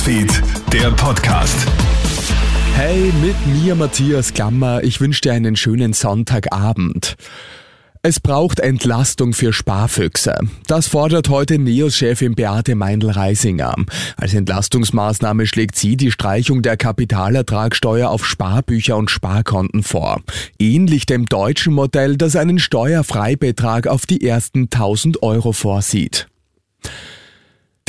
Newsfeed, der Podcast. Hey, mit mir Matthias Klammer. Ich wünsche dir einen schönen Sonntagabend. Es braucht Entlastung für Sparfüchse. Das fordert heute Neos-Chefin Beate Meindl-Reisinger. Als Entlastungsmaßnahme schlägt sie die Streichung der Kapitalertragssteuer auf Sparbücher und Sparkonten vor. Ähnlich dem deutschen Modell, das einen Steuerfreibetrag auf die ersten 1000 Euro vorsieht.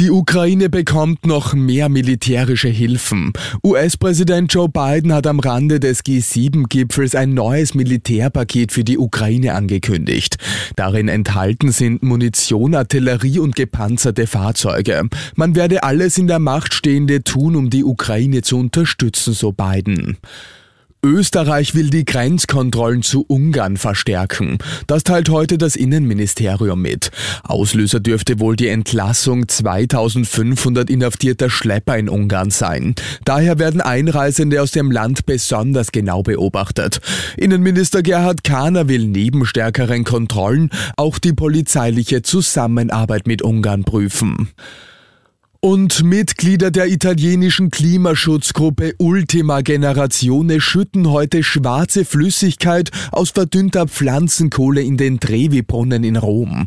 Die Ukraine bekommt noch mehr militärische Hilfen. US-Präsident Joe Biden hat am Rande des G7-Gipfels ein neues Militärpaket für die Ukraine angekündigt. Darin enthalten sind Munition, Artillerie und gepanzerte Fahrzeuge. Man werde alles in der Macht Stehende tun, um die Ukraine zu unterstützen, so Biden. Österreich will die Grenzkontrollen zu Ungarn verstärken. Das teilt heute das Innenministerium mit. Auslöser dürfte wohl die Entlassung 2500 inhaftierter Schlepper in Ungarn sein. Daher werden Einreisende aus dem Land besonders genau beobachtet. Innenminister Gerhard Kahner will neben stärkeren Kontrollen auch die polizeiliche Zusammenarbeit mit Ungarn prüfen. Und Mitglieder der italienischen Klimaschutzgruppe Ultima Generazione schütten heute schwarze Flüssigkeit aus verdünnter Pflanzenkohle in den Trevi-Brunnen in Rom.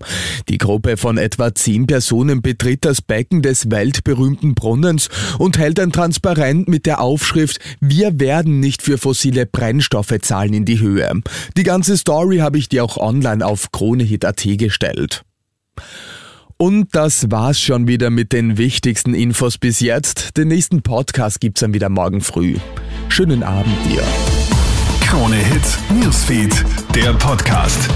Die Gruppe von etwa zehn Personen betritt das Becken des weltberühmten Brunnens und hält ein Transparent mit der Aufschrift Wir werden nicht für fossile Brennstoffe zahlen in die Höhe. Die ganze Story habe ich dir auch online auf kronehit.at gestellt. Und das war's schon wieder mit den wichtigsten Infos bis jetzt. Den nächsten Podcast gibt's dann wieder morgen früh. Schönen Abend dir. Krone Hits, Newsfeed, der Podcast.